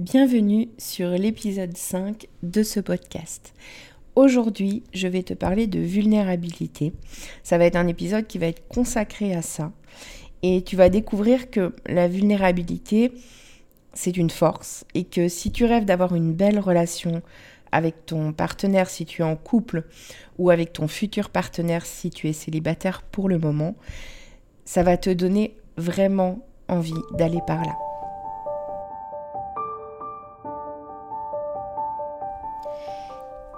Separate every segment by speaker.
Speaker 1: Bienvenue sur l'épisode 5 de ce podcast. Aujourd'hui, je vais te parler de vulnérabilité. Ça va être un épisode qui va être consacré à ça. Et tu vas découvrir que la vulnérabilité, c'est une force et que si tu rêves d'avoir une belle relation avec ton partenaire si tu es en couple ou avec ton futur partenaire si tu es célibataire pour le moment, ça va te donner vraiment envie d'aller par là.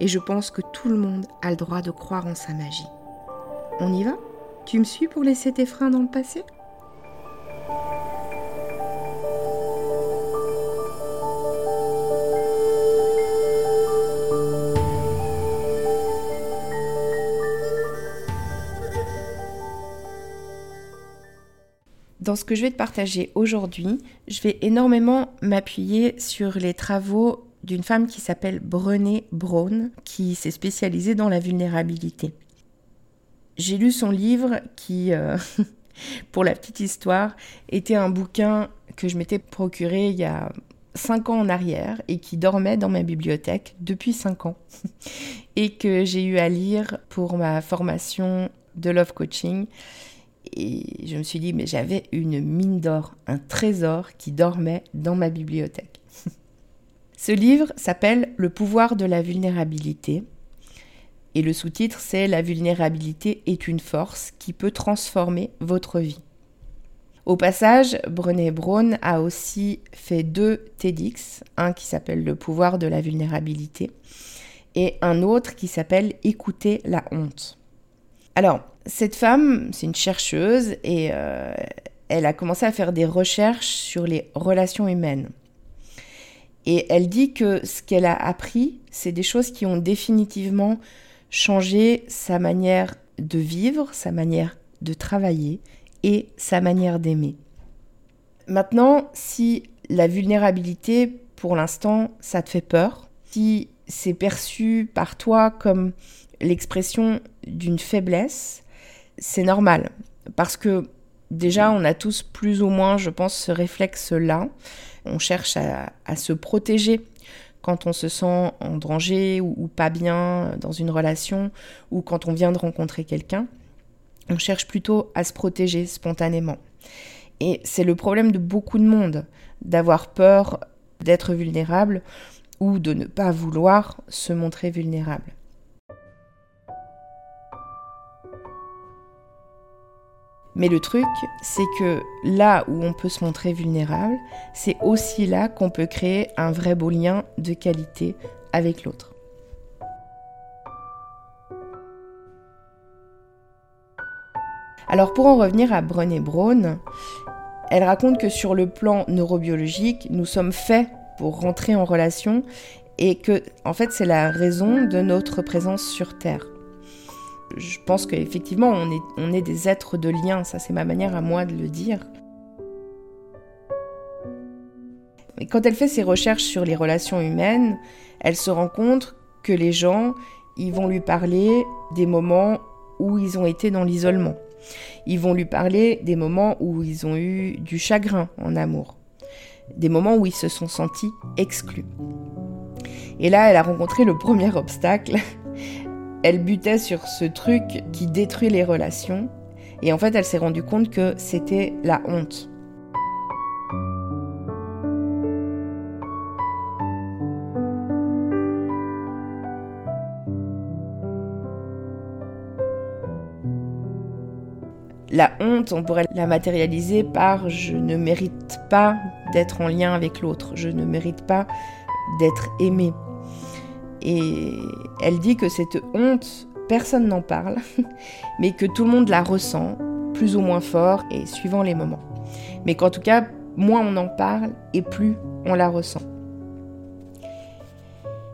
Speaker 1: et je pense que tout le monde a le droit de croire en sa magie. On y va? Tu me suis pour laisser tes freins dans le passé? Dans ce que je vais te partager aujourd'hui, je vais énormément m'appuyer sur les travaux d'une femme qui s'appelle Brené Brown, qui s'est spécialisée dans la vulnérabilité. J'ai lu son livre qui, euh, pour la petite histoire, était un bouquin que je m'étais procuré il y a cinq ans en arrière et qui dormait dans ma bibliothèque depuis cinq ans et que j'ai eu à lire pour ma formation de love coaching. Et je me suis dit, mais j'avais une mine d'or, un trésor qui dormait dans ma bibliothèque. Ce livre s'appelle Le pouvoir de la vulnérabilité. Et le sous-titre, c'est La vulnérabilité est une force qui peut transformer votre vie. Au passage, Brené Brown a aussi fait deux TEDx, un qui s'appelle Le pouvoir de la vulnérabilité et un autre qui s'appelle Écouter la honte. Alors, cette femme, c'est une chercheuse et euh, elle a commencé à faire des recherches sur les relations humaines. Et elle dit que ce qu'elle a appris, c'est des choses qui ont définitivement changé sa manière de vivre, sa manière de travailler et sa manière d'aimer. Maintenant, si la vulnérabilité, pour l'instant, ça te fait peur, si c'est perçu par toi comme l'expression d'une faiblesse, c'est normal. Parce que déjà, on a tous plus ou moins, je pense, ce réflexe-là on cherche à, se protéger quand on se sent en danger ou, pas bien dans une relation ou quand on vient de rencontrer quelqu'un. On cherche plutôt à se protéger spontanément. Et c'est le problème de beaucoup de monde, d'avoir peur d'être vulnérable ou de ne pas vouloir se montrer vulnérable. Mais le truc, c'est que là où on peut se montrer vulnérable, c'est aussi là qu'on peut créer un vrai beau lien de qualité avec l'autre. Alors pour en revenir à Brené Brown, elle raconte que sur le plan neurobiologique, nous sommes faits pour rentrer en relation et que en fait c'est la raison de notre présence sur Terre je pense qu'effectivement, on est, des êtres de lien, ça c'est ma manière à moi de le dire. Mais quand elle fait ses recherches sur les relations humaines, elle se rend compte que les gens, ils vont lui parler des moments où ils ont été dans l'isolement. Ils vont lui parler des moments où ils ont eu du chagrin en amour. des moments où ils se sont sentis exclus. Et là, elle a rencontré le premier obstacle. Elle butait sur ce truc qui détruit les relations. Et en fait, elle s'est rendue compte que c'était la honte. La honte, on pourrait la matérialiser par je ne mérite pas d'être en lien avec l'autre, je ne mérite pas d'être aimé. Et elle dit que cette honte, personne n'en parle, mais que tout le monde la ressent, plus ou moins fort et suivant les moments. Mais qu'en tout cas, moins on en parle et plus on la ressent.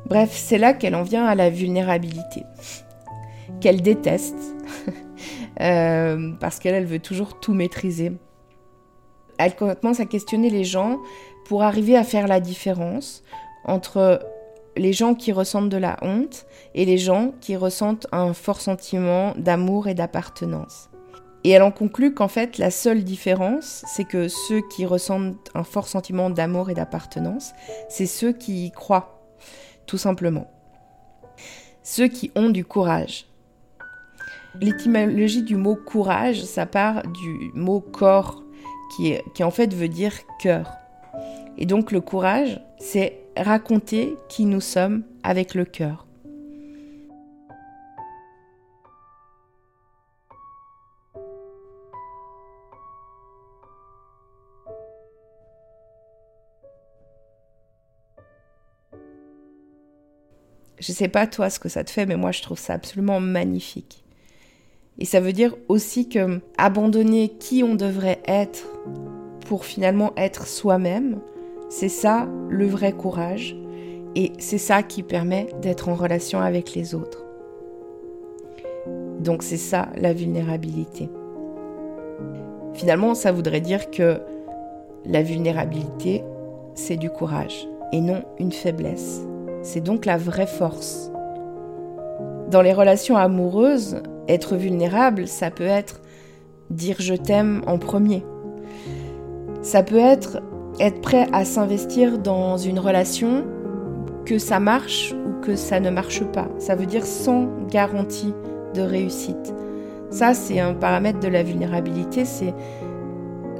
Speaker 1: Bref, c'est là qu'elle en vient à la vulnérabilité, qu'elle déteste, euh, parce qu'elle veut toujours tout maîtriser. Elle commence à questionner les gens pour arriver à faire la différence entre les gens qui ressentent de la honte et les gens qui ressentent un fort sentiment d'amour et d'appartenance. Et elle en conclut qu'en fait, la seule différence, c'est que ceux qui ressentent un fort sentiment d'amour et d'appartenance, c'est ceux qui y croient, tout simplement. Ceux qui ont du courage. L'étymologie du mot courage, ça part du mot corps, qui, qui en fait veut dire cœur. Et donc le courage, c'est raconter qui nous sommes avec le cœur. Je sais pas toi ce que ça te fait, mais moi je trouve ça absolument magnifique. Et ça veut dire aussi que abandonner qui on devrait être pour finalement être soi-même, c'est ça le vrai courage et c'est ça qui permet d'être en relation avec les autres. Donc c'est ça la vulnérabilité. Finalement, ça voudrait dire que la vulnérabilité, c'est du courage et non une faiblesse. C'est donc la vraie force. Dans les relations amoureuses, être vulnérable, ça peut être dire je t'aime en premier. Ça peut être être prêt à s'investir dans une relation, que ça marche ou que ça ne marche pas. Ça veut dire sans garantie de réussite. Ça, c'est un paramètre de la vulnérabilité, c'est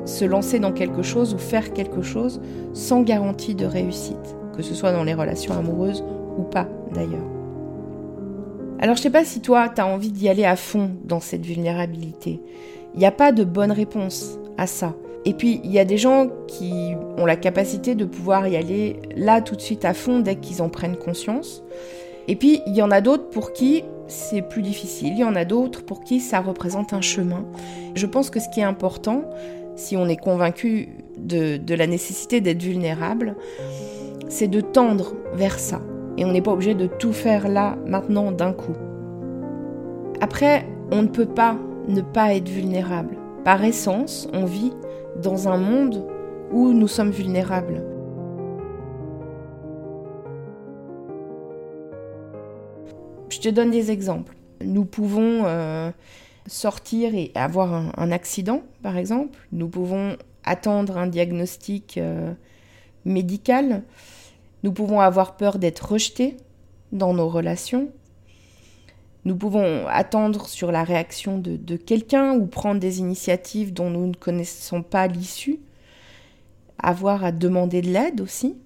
Speaker 1: se lancer dans quelque chose ou faire quelque chose sans garantie de réussite, que ce soit dans les relations amoureuses ou pas d'ailleurs. Alors je sais pas si toi, tu as envie d'y aller à fond dans cette vulnérabilité. Il n'y a pas de bonne réponse à ça. Et puis, il y a des gens qui ont la capacité de pouvoir y aller là tout de suite à fond dès qu'ils en prennent conscience. Et puis, il y en a d'autres pour qui c'est plus difficile. Il y en a d'autres pour qui ça représente un chemin. Je pense que ce qui est important, si on est convaincu de, la nécessité d'être vulnérable, c'est de tendre vers ça. Et on n'est pas obligé de tout faire là, maintenant, d'un coup. Après, on ne peut pas ne pas être vulnérable. Par essence, on vit dans un monde où nous sommes vulnérables. Je te donne des exemples. Nous pouvons euh, sortir et avoir un, accident, par exemple. Nous pouvons attendre un diagnostic euh, médical. Nous pouvons avoir peur d'être rejetés dans nos relations. Nous pouvons attendre sur la réaction de, quelqu'un ou prendre des initiatives dont nous ne connaissons pas l'issue. Avoir à demander de l'aide aussi.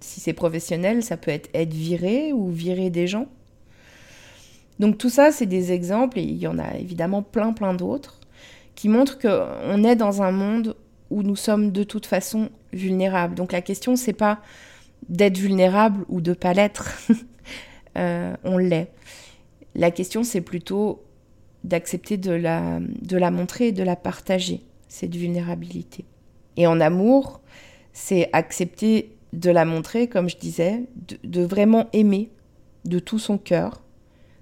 Speaker 1: Si c'est professionnel, ça peut être être viré ou virer des gens. Donc tout ça, c'est des exemples, et il y en a évidemment plein plein d'autres, qui montrent qu'on est dans un monde où nous sommes de toute façon vulnérables. Donc la question, c'est pas d'être vulnérable ou de pas l'être. Euh, on l'est. La question, c'est plutôt d'accepter de la, de la montrer et de la partager, cette vulnérabilité. Et en amour, c'est accepter de la montrer, comme je disais, de, vraiment aimer de tout son cœur,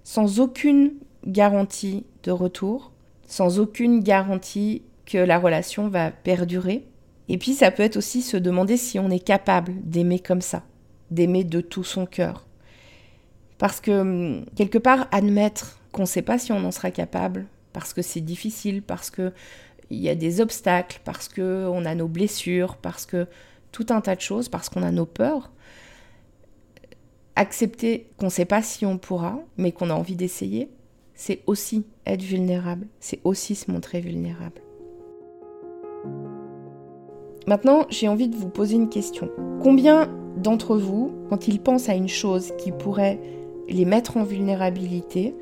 Speaker 1: sans aucune garantie de retour, sans aucune garantie que la relation va perdurer. Et puis ça peut être aussi se demander si on est capable d'aimer comme ça, d'aimer de tout son cœur, parce que, hum, quelque part, admettre qu'on ne sait pas si on en sera capable, parce que c'est difficile, parce qu'il y a des obstacles, parce qu'on a nos blessures, parce que tout un tas de choses parce qu'on a nos peurs. Accepter qu'on ne sait pas si on pourra, mais qu'on a envie d'essayer, c'est aussi être vulnérable, c'est aussi se montrer vulnérable. Maintenant, j'ai envie de vous poser une question. Combien d'entre vous, quand ils pensent à une chose qui pourrait les mettre en vulnérabilité,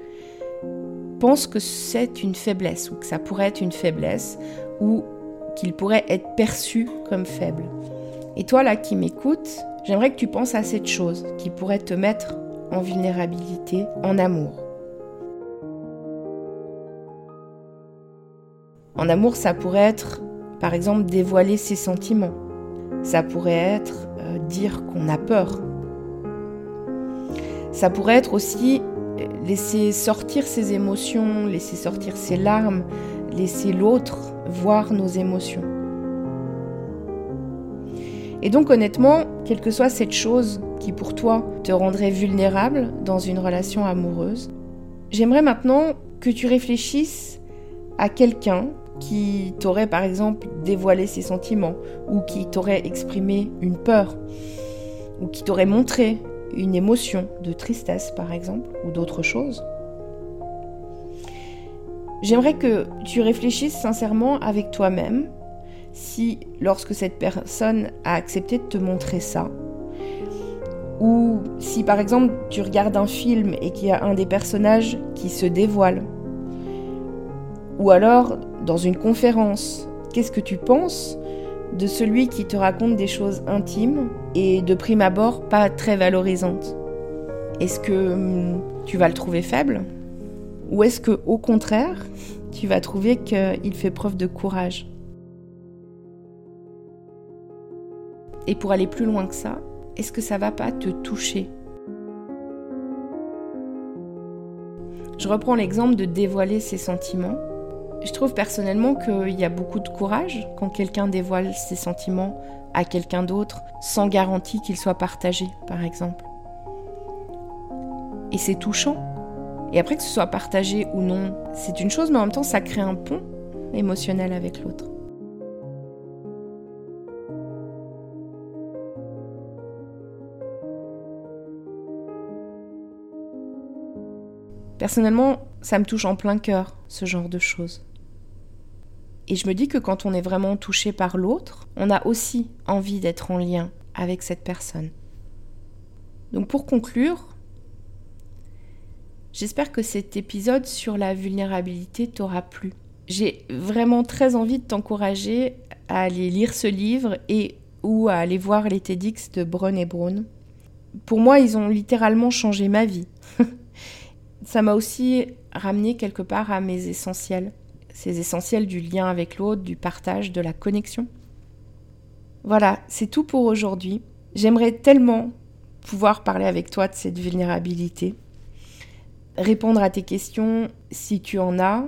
Speaker 1: pensent que c'est une faiblesse ou que ça pourrait être une faiblesse ou qu'il pourrait être perçu comme faible Et toi là qui m'écoutes, j'aimerais que tu penses à cette chose qui pourrait te mettre en vulnérabilité, en amour. En amour, ça pourrait être, par exemple, dévoiler ses sentiments. Ça pourrait être euh, dire qu'on a peur. Ça pourrait être aussi euh, laisser sortir ses émotions, laisser sortir ses larmes, laisser l'autre voir nos émotions. Et donc honnêtement, quelle que soit cette chose qui pour toi te rendrait vulnérable dans une relation amoureuse, j'aimerais maintenant que tu réfléchisses à quelqu'un qui t'aurait par exemple dévoilé ses sentiments, ou qui t'aurait exprimé une peur, ou qui t'aurait montré une émotion de tristesse par exemple, ou d'autre chose. J'aimerais que tu réfléchisses sincèrement avec toi-même si, lorsque cette personne a accepté de te montrer ça, ou si par exemple tu regardes un film et qu'il y a un des personnages qui se dévoile, ou alors dans une conférence, qu'est-ce que tu penses de celui qui te raconte des choses intimes et de prime abord pas très valorisantes. Est-ce que hum, tu vas le trouver faible? Ou est-ce que au contraire, tu vas trouver qu'il fait preuve de courage? Et pour aller plus loin que ça, est-ce que ça va pas te toucher? Je reprends l'exemple de dévoiler ses sentiments. Je trouve personnellement qu'il y a beaucoup de courage quand quelqu'un dévoile ses sentiments à quelqu'un d'autre sans garantie qu'il soit partagé, par exemple. Et c'est touchant. Et après que ce soit partagé ou non, c'est une chose, mais en même temps, ça crée un pont émotionnel avec l'autre. Personnellement, ça me touche en plein cœur, ce genre de choses. Et je me dis que quand on est vraiment touché par l'autre, on a aussi envie d'être en lien avec cette personne. Donc pour conclure, j'espère que cet épisode sur la vulnérabilité t'aura plu. J'ai vraiment très envie de t'encourager à aller lire ce livre et ou à aller voir les TEDx de Brun et Brown. Pour moi, ils ont littéralement changé ma vie. Ça m'a aussi ramené quelque part à mes essentiels ces essentiels du lien avec l'autre, du partage, de la connexion. Voilà, c'est tout pour aujourd'hui. J'aimerais tellement pouvoir parler avec toi de cette vulnérabilité, répondre à tes questions si tu en as,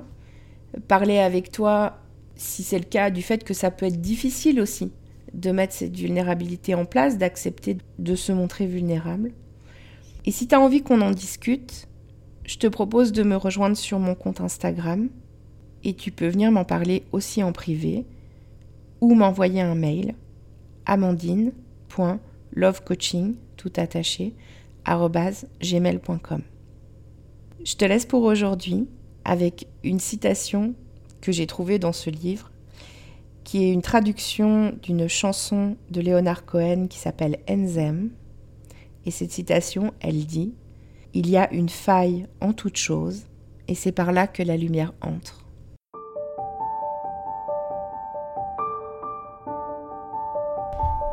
Speaker 1: parler avec toi si c'est le cas du fait que ça peut être difficile aussi de mettre cette vulnérabilité en place, d'accepter de se montrer vulnérable. Et si tu as envie qu'on en discute, je te propose de me rejoindre sur mon compte Instagram, et tu peux venir m'en parler aussi en privé ou m'envoyer un mail amandine.lovecoaching tout attaché gmail.com. Je te laisse pour aujourd'hui avec une citation que j'ai trouvée dans ce livre qui est une traduction d'une chanson de Leonard Cohen qui s'appelle Enzem. Et cette citation, elle dit Il y a une faille en toute chose, et c'est par là que la lumière entre.